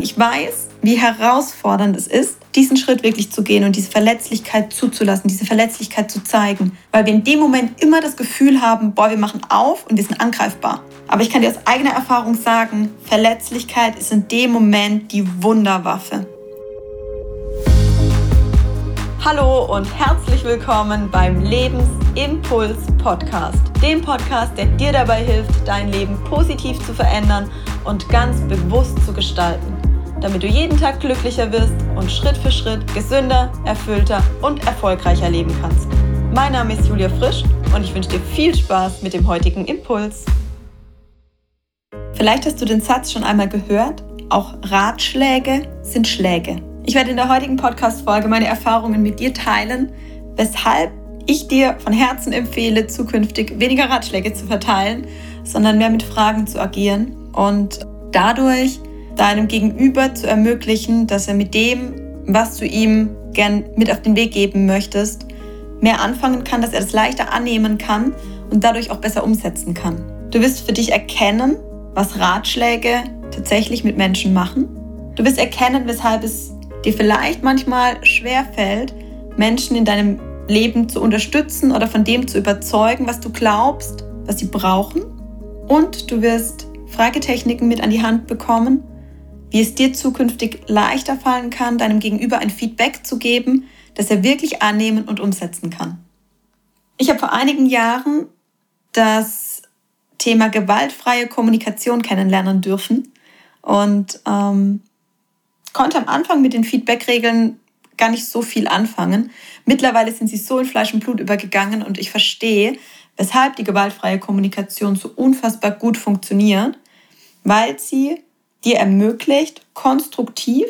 Ich weiß, wie herausfordernd es ist, diesen Schritt wirklich zu gehen und diese Verletzlichkeit zuzulassen, diese Verletzlichkeit zu zeigen, weil wir in dem Moment immer das Gefühl haben, boah, wir machen auf und wir sind angreifbar. Aber ich kann dir aus eigener Erfahrung sagen, Verletzlichkeit ist in dem Moment die Wunderwaffe. Hallo und herzlich willkommen beim Lebensimpuls Podcast, dem Podcast, der dir dabei hilft, dein Leben positiv zu verändern und ganz bewusst zu gestalten damit du jeden Tag glücklicher wirst und Schritt für Schritt gesünder, erfüllter und erfolgreicher leben kannst. Mein Name ist Julia Frisch und ich wünsche dir viel Spaß mit dem heutigen Impuls. Vielleicht hast du den Satz schon einmal gehört, auch Ratschläge sind Schläge. Ich werde in der heutigen Podcast-Folge meine Erfahrungen mit dir teilen, weshalb ich dir von Herzen empfehle, zukünftig weniger Ratschläge zu verteilen, sondern mehr mit Fragen zu agieren und dadurch deinem Gegenüber zu ermöglichen, dass er mit dem, was du ihm gern mit auf den Weg geben möchtest, mehr anfangen kann, dass er das leichter annehmen kann und dadurch auch besser umsetzen kann. Du wirst für dich erkennen, was Ratschläge tatsächlich mit Menschen machen. Du wirst erkennen, weshalb es dir vielleicht manchmal schwer fällt, Menschen in deinem Leben zu unterstützen oder von dem zu überzeugen, was du glaubst, was sie brauchen. Und du wirst Fragetechniken mit an die Hand bekommen, wie es dir zukünftig leichter fallen kann, deinem Gegenüber ein Feedback zu geben, das er wirklich annehmen und umsetzen kann. Ich habe vor einigen Jahren das Thema gewaltfreie Kommunikation kennenlernen dürfen und ähm, konnte am Anfang mit den Feedback-Regeln gar nicht so viel anfangen. Mittlerweile sind sie so in Fleisch und Blut übergegangen und ich verstehe, weshalb die gewaltfreie Kommunikation so unfassbar gut funktioniert, weil sie dir ermöglicht, konstruktiv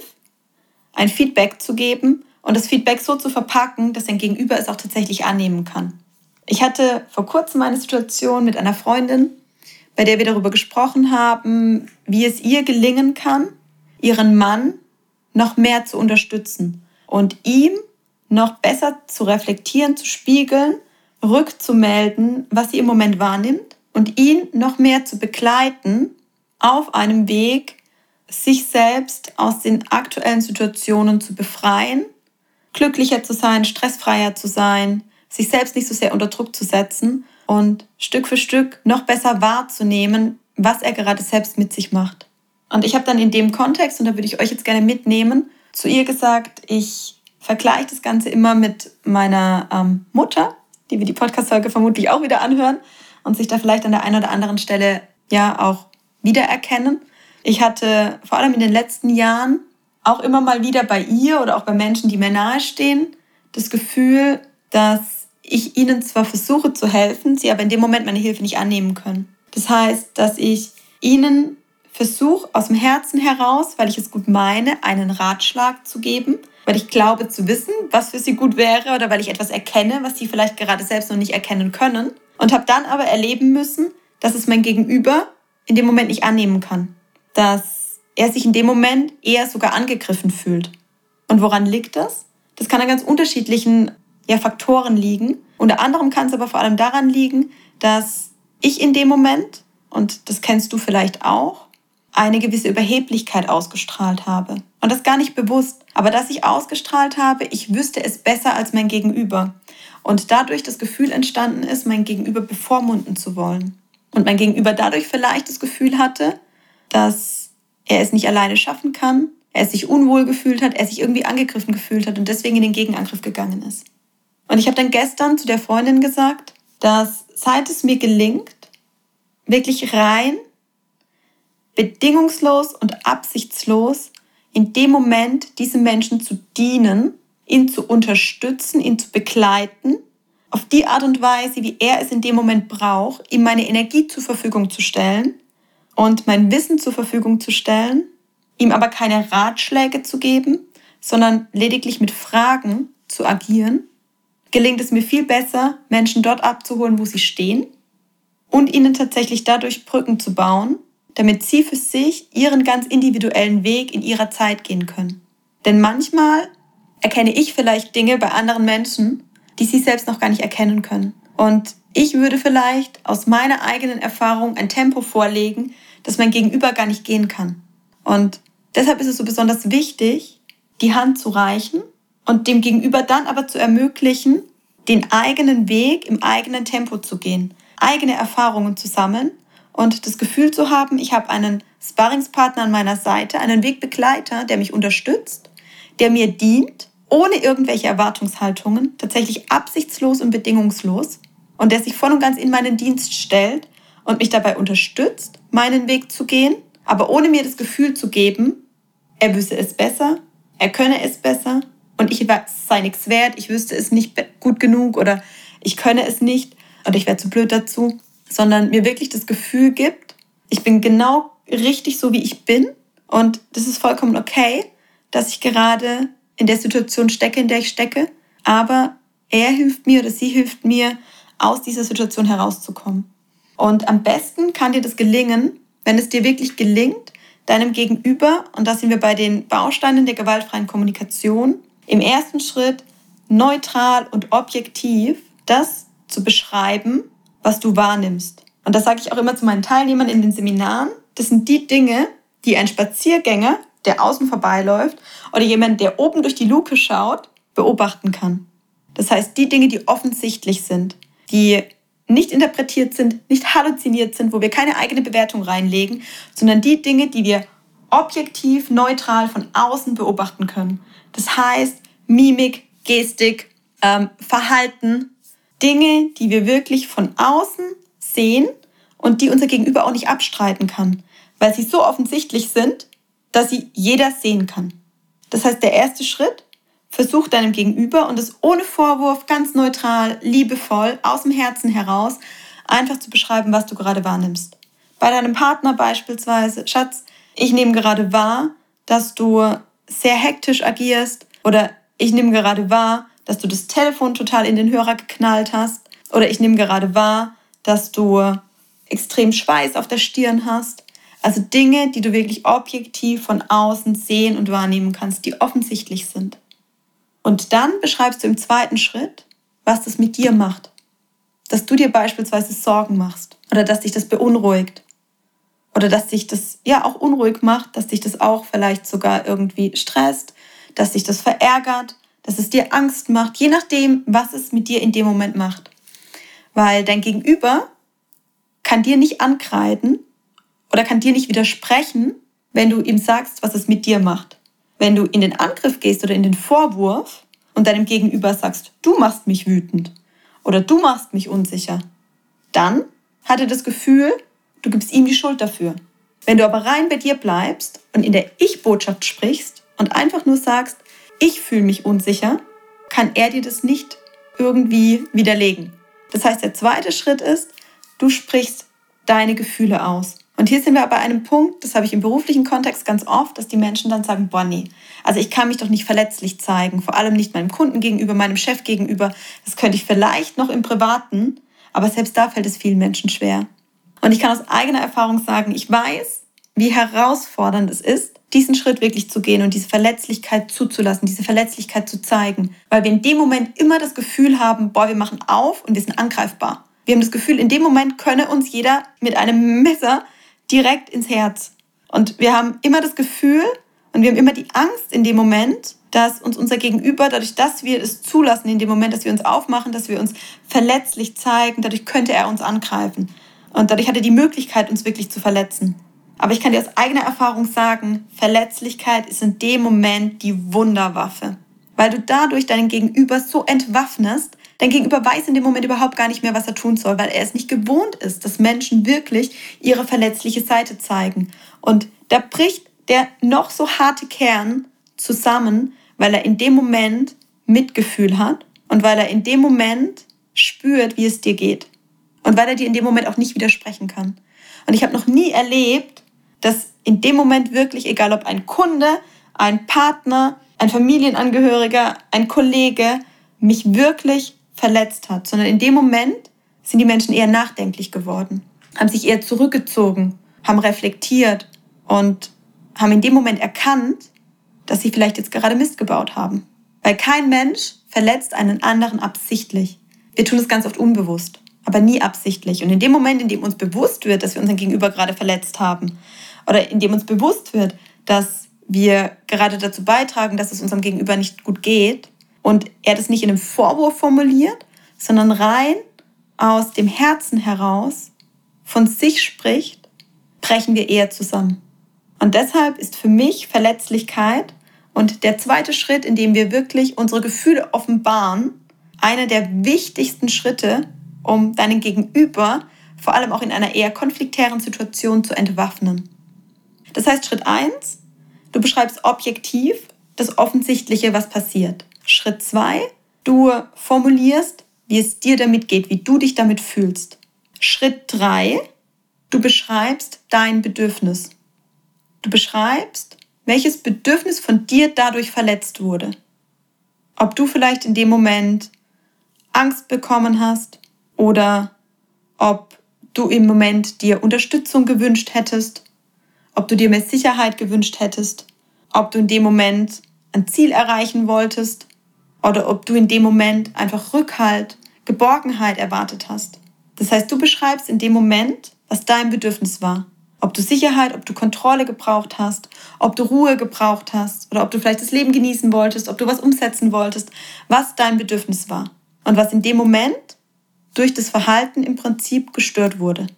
ein Feedback zu geben und das Feedback so zu verpacken, dass dein Gegenüber es auch tatsächlich annehmen kann. Ich hatte vor kurzem eine Situation mit einer Freundin, bei der wir darüber gesprochen haben, wie es ihr gelingen kann, ihren Mann noch mehr zu unterstützen und ihm noch besser zu reflektieren, zu spiegeln, rückzumelden, was sie im Moment wahrnimmt und ihn noch mehr zu begleiten auf einem Weg, sich selbst aus den aktuellen Situationen zu befreien, glücklicher zu sein, stressfreier zu sein, sich selbst nicht so sehr unter Druck zu setzen und Stück für Stück noch besser wahrzunehmen, was er gerade selbst mit sich macht. Und ich habe dann in dem Kontext, und da würde ich euch jetzt gerne mitnehmen, zu ihr gesagt, ich vergleiche das Ganze immer mit meiner ähm, Mutter, die wir die Podcast-Folge vermutlich auch wieder anhören und sich da vielleicht an der einen oder anderen Stelle ja auch wiedererkennen. Ich hatte vor allem in den letzten Jahren auch immer mal wieder bei ihr oder auch bei Menschen, die mir nahestehen, das Gefühl, dass ich ihnen zwar versuche zu helfen, sie aber in dem Moment meine Hilfe nicht annehmen können. Das heißt, dass ich ihnen versuche, aus dem Herzen heraus, weil ich es gut meine, einen Ratschlag zu geben, weil ich glaube zu wissen, was für sie gut wäre oder weil ich etwas erkenne, was sie vielleicht gerade selbst noch nicht erkennen können. Und habe dann aber erleben müssen, dass es mein Gegenüber in dem Moment nicht annehmen kann dass er sich in dem Moment eher sogar angegriffen fühlt. Und woran liegt das? Das kann an ganz unterschiedlichen ja, Faktoren liegen. Unter anderem kann es aber vor allem daran liegen, dass ich in dem Moment, und das kennst du vielleicht auch, eine gewisse Überheblichkeit ausgestrahlt habe. Und das gar nicht bewusst, aber dass ich ausgestrahlt habe, ich wüsste es besser als mein Gegenüber. Und dadurch das Gefühl entstanden ist, mein Gegenüber bevormunden zu wollen. Und mein Gegenüber dadurch vielleicht das Gefühl hatte, dass er es nicht alleine schaffen kann, er sich unwohl gefühlt hat, er sich irgendwie angegriffen gefühlt hat und deswegen in den Gegenangriff gegangen ist. Und ich habe dann gestern zu der Freundin gesagt, dass seit es mir gelingt, wirklich rein, bedingungslos und absichtslos in dem Moment diesem Menschen zu dienen, ihn zu unterstützen, ihn zu begleiten, auf die Art und Weise, wie er es in dem Moment braucht, ihm meine Energie zur Verfügung zu stellen, und mein Wissen zur Verfügung zu stellen, ihm aber keine Ratschläge zu geben, sondern lediglich mit Fragen zu agieren, gelingt es mir viel besser, Menschen dort abzuholen, wo sie stehen und ihnen tatsächlich dadurch Brücken zu bauen, damit sie für sich ihren ganz individuellen Weg in ihrer Zeit gehen können. Denn manchmal erkenne ich vielleicht Dinge bei anderen Menschen, die sie selbst noch gar nicht erkennen können. Und ich würde vielleicht aus meiner eigenen Erfahrung ein Tempo vorlegen, dass mein Gegenüber gar nicht gehen kann. Und Deshalb ist es so besonders wichtig, die Hand zu reichen und dem Gegenüber dann aber zu ermöglichen, den eigenen Weg im eigenen Tempo zu gehen, eigene Erfahrungen zu sammeln und das Gefühl zu haben, ich habe einen Sparringspartner an meiner Seite, einen Wegbegleiter, der mich unterstützt, der mir dient, ohne irgendwelche Erwartungshaltungen, tatsächlich absichtslos und bedingungslos und der sich voll und ganz in meinen Dienst stellt und mich dabei unterstützt, meinen Weg zu gehen, aber ohne mir das Gefühl zu geben, er wüsste es besser, er könne es besser und ich sei nichts wert, ich wüsste es nicht gut genug oder ich könne es nicht oder ich wäre zu blöd dazu, sondern mir wirklich das Gefühl gibt, ich bin genau richtig so, wie ich bin und das ist vollkommen okay, dass ich gerade in der Situation stecke, in der ich stecke, aber er hilft mir oder sie hilft mir, aus dieser Situation herauszukommen. Und am besten kann dir das gelingen, wenn es dir wirklich gelingt, deinem Gegenüber, und da sind wir bei den Bausteinen der gewaltfreien Kommunikation, im ersten Schritt neutral und objektiv das zu beschreiben, was du wahrnimmst. Und das sage ich auch immer zu meinen Teilnehmern in den Seminaren. Das sind die Dinge, die ein Spaziergänger, der außen vorbeiläuft, oder jemand, der oben durch die Luke schaut, beobachten kann. Das heißt, die Dinge, die offensichtlich sind, die nicht interpretiert sind, nicht halluziniert sind, wo wir keine eigene Bewertung reinlegen, sondern die Dinge, die wir objektiv, neutral von außen beobachten können. Das heißt, Mimik, Gestik, ähm, Verhalten, Dinge, die wir wirklich von außen sehen und die unser Gegenüber auch nicht abstreiten kann, weil sie so offensichtlich sind, dass sie jeder sehen kann. Das heißt, der erste Schritt Versuch deinem Gegenüber und es ohne Vorwurf, ganz neutral, liebevoll, aus dem Herzen heraus, einfach zu beschreiben, was du gerade wahrnimmst. Bei deinem Partner beispielsweise, Schatz, ich nehme gerade wahr, dass du sehr hektisch agierst oder ich nehme gerade wahr, dass du das Telefon total in den Hörer geknallt hast oder ich nehme gerade wahr, dass du extrem Schweiß auf der Stirn hast. Also Dinge, die du wirklich objektiv von außen sehen und wahrnehmen kannst, die offensichtlich sind. Und dann beschreibst du im zweiten Schritt, was das mit dir macht. Dass du dir beispielsweise Sorgen machst oder dass dich das beunruhigt oder dass dich das ja auch unruhig macht, dass dich das auch vielleicht sogar irgendwie stresst, dass dich das verärgert, dass es dir Angst macht, je nachdem, was es mit dir in dem Moment macht. Weil dein Gegenüber kann dir nicht ankreiden oder kann dir nicht widersprechen, wenn du ihm sagst, was es mit dir macht. Wenn du in den Angriff gehst oder in den Vorwurf und deinem Gegenüber sagst, du machst mich wütend oder du machst mich unsicher, dann hat er das Gefühl, du gibst ihm die Schuld dafür. Wenn du aber rein bei dir bleibst und in der Ich-Botschaft sprichst und einfach nur sagst, ich fühle mich unsicher, kann er dir das nicht irgendwie widerlegen. Das heißt, der zweite Schritt ist, du sprichst deine Gefühle aus. Und hier sind wir bei einem Punkt, das habe ich im beruflichen Kontext ganz oft, dass die Menschen dann sagen, Bonnie, also ich kann mich doch nicht verletzlich zeigen, vor allem nicht meinem Kunden gegenüber, meinem Chef gegenüber. Das könnte ich vielleicht noch im Privaten, aber selbst da fällt es vielen Menschen schwer. Und ich kann aus eigener Erfahrung sagen, ich weiß, wie herausfordernd es ist, diesen Schritt wirklich zu gehen und diese Verletzlichkeit zuzulassen, diese Verletzlichkeit zu zeigen, weil wir in dem Moment immer das Gefühl haben, boah, wir machen auf und wir sind angreifbar. Wir haben das Gefühl, in dem Moment könne uns jeder mit einem Messer direkt ins Herz. Und wir haben immer das Gefühl und wir haben immer die Angst in dem Moment, dass uns unser Gegenüber, dadurch, dass wir es zulassen, in dem Moment, dass wir uns aufmachen, dass wir uns verletzlich zeigen, dadurch könnte er uns angreifen. Und dadurch hat er die Möglichkeit, uns wirklich zu verletzen. Aber ich kann dir aus eigener Erfahrung sagen, Verletzlichkeit ist in dem Moment die Wunderwaffe. Weil du dadurch deinen Gegenüber so entwaffnest, Dein Gegenüber weiß in dem Moment überhaupt gar nicht mehr, was er tun soll, weil er es nicht gewohnt ist, dass Menschen wirklich ihre verletzliche Seite zeigen. Und da bricht der noch so harte Kern zusammen, weil er in dem Moment Mitgefühl hat und weil er in dem Moment spürt, wie es dir geht. Und weil er dir in dem Moment auch nicht widersprechen kann. Und ich habe noch nie erlebt, dass in dem Moment wirklich, egal ob ein Kunde, ein Partner, ein Familienangehöriger, ein Kollege, mich wirklich verletzt hat, sondern in dem Moment sind die Menschen eher nachdenklich geworden, haben sich eher zurückgezogen, haben reflektiert und haben in dem Moment erkannt, dass sie vielleicht jetzt gerade Mist gebaut haben. Weil kein Mensch verletzt einen anderen absichtlich. Wir tun es ganz oft unbewusst, aber nie absichtlich. Und in dem Moment, in dem uns bewusst wird, dass wir unseren Gegenüber gerade verletzt haben, oder in dem uns bewusst wird, dass wir gerade dazu beitragen, dass es unserem Gegenüber nicht gut geht und er das nicht in einem Vorwurf formuliert, sondern rein aus dem Herzen heraus von sich spricht, brechen wir eher zusammen. Und deshalb ist für mich Verletzlichkeit und der zweite Schritt, in dem wir wirklich unsere Gefühle offenbaren, einer der wichtigsten Schritte, um deinen Gegenüber vor allem auch in einer eher konfliktären Situation zu entwaffnen. Das heißt, Schritt 1, du beschreibst objektiv das Offensichtliche, was passiert. Schritt 2, du formulierst, wie es dir damit geht, wie du dich damit fühlst. Schritt 3, du beschreibst dein Bedürfnis. Du beschreibst, welches Bedürfnis von dir dadurch verletzt wurde. Ob du vielleicht in dem Moment Angst bekommen hast oder ob du im Moment dir Unterstützung gewünscht hättest, ob du dir mehr Sicherheit gewünscht hättest, ob du in dem Moment ein Ziel erreichen wolltest oder ob du in dem Moment einfach Rückhalt, Geborgenheit erwartet hast. Das heißt, du beschreibst in dem Moment, was dein Bedürfnis war. Ob du Sicherheit, ob du Kontrolle gebraucht hast, ob du Ruhe gebraucht hast oder ob du vielleicht das Leben genießen wolltest, ob du was umsetzen wolltest, was dein Bedürfnis war und was in dem Moment durch das Verhalten im Prinzip gestört wurde.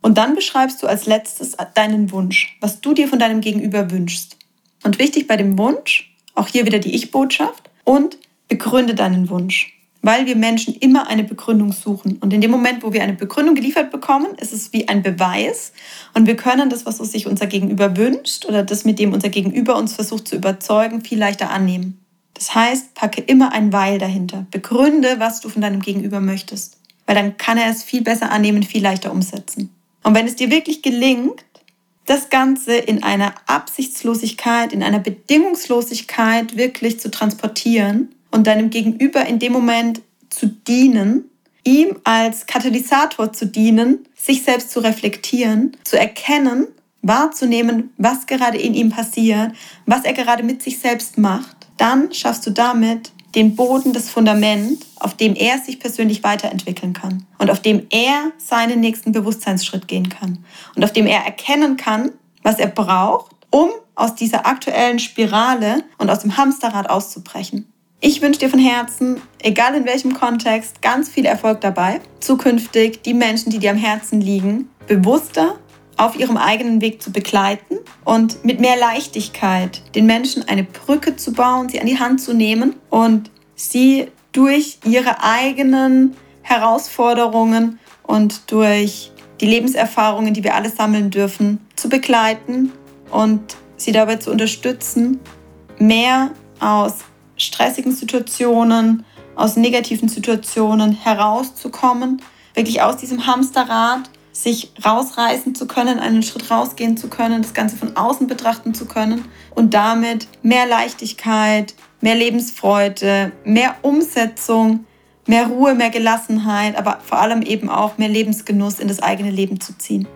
Und dann beschreibst du als letztes deinen Wunsch, was du dir von deinem Gegenüber wünschst. Und wichtig bei dem Wunsch, auch hier wieder die Ich-Botschaft, und begründe deinen Wunsch weil wir Menschen immer eine Begründung suchen. Und in dem Moment, wo wir eine Begründung geliefert bekommen, ist es wie ein Beweis. Und wir können das, was sich unser Gegenüber wünscht oder das, mit dem unser Gegenüber uns versucht zu überzeugen, viel leichter annehmen. Das heißt, packe immer ein Weil dahinter. Begründe, was du von deinem Gegenüber möchtest. Weil dann kann er es viel besser annehmen, viel leichter umsetzen. Und wenn es dir wirklich gelingt, das Ganze in einer Absichtslosigkeit, in einer Bedingungslosigkeit wirklich zu transportieren, und deinem Gegenüber in dem Moment zu dienen, ihm als Katalysator zu dienen, sich selbst zu reflektieren, zu erkennen, wahrzunehmen, was gerade in ihm passiert, was er gerade mit sich selbst macht, dann schaffst du damit den Boden, das Fundament, auf dem er sich persönlich weiterentwickeln kann und auf dem er seinen nächsten Bewusstseinsschritt gehen kann und auf dem er erkennen kann, was er braucht, um aus dieser aktuellen Spirale und aus dem Hamsterrad auszubrechen. Ich wünsche dir von Herzen, egal in welchem Kontext, ganz viel Erfolg dabei, zukünftig die Menschen, die dir am Herzen liegen, bewusster auf ihrem eigenen Weg zu begleiten und mit mehr Leichtigkeit den Menschen eine Brücke zu bauen, sie an die Hand zu nehmen und sie durch ihre eigenen Herausforderungen und durch die Lebenserfahrungen, die wir alle sammeln dürfen, zu begleiten und sie dabei zu unterstützen, mehr aus stressigen Situationen, aus negativen Situationen herauszukommen, wirklich aus diesem Hamsterrad sich rausreißen zu können, einen Schritt rausgehen zu können, das Ganze von außen betrachten zu können und damit mehr Leichtigkeit, mehr Lebensfreude, mehr Umsetzung, mehr Ruhe, mehr Gelassenheit, aber vor allem eben auch mehr Lebensgenuss in das eigene Leben zu ziehen.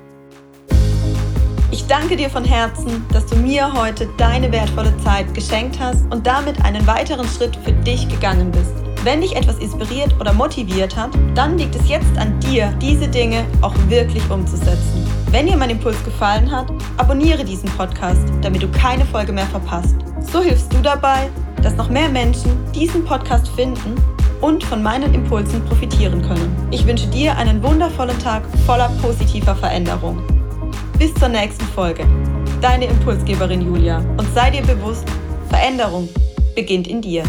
Ich danke dir von Herzen, dass du mir heute deine wertvolle Zeit geschenkt hast und damit einen weiteren Schritt für dich gegangen bist. Wenn dich etwas inspiriert oder motiviert hat, dann liegt es jetzt an dir, diese Dinge auch wirklich umzusetzen. Wenn dir mein Impuls gefallen hat, abonniere diesen Podcast, damit du keine Folge mehr verpasst. So hilfst du dabei, dass noch mehr Menschen diesen Podcast finden und von meinen Impulsen profitieren können. Ich wünsche dir einen wundervollen Tag voller positiver Veränderung. Bis zur nächsten Folge. Deine Impulsgeberin Julia. Und sei dir bewusst, Veränderung beginnt in dir.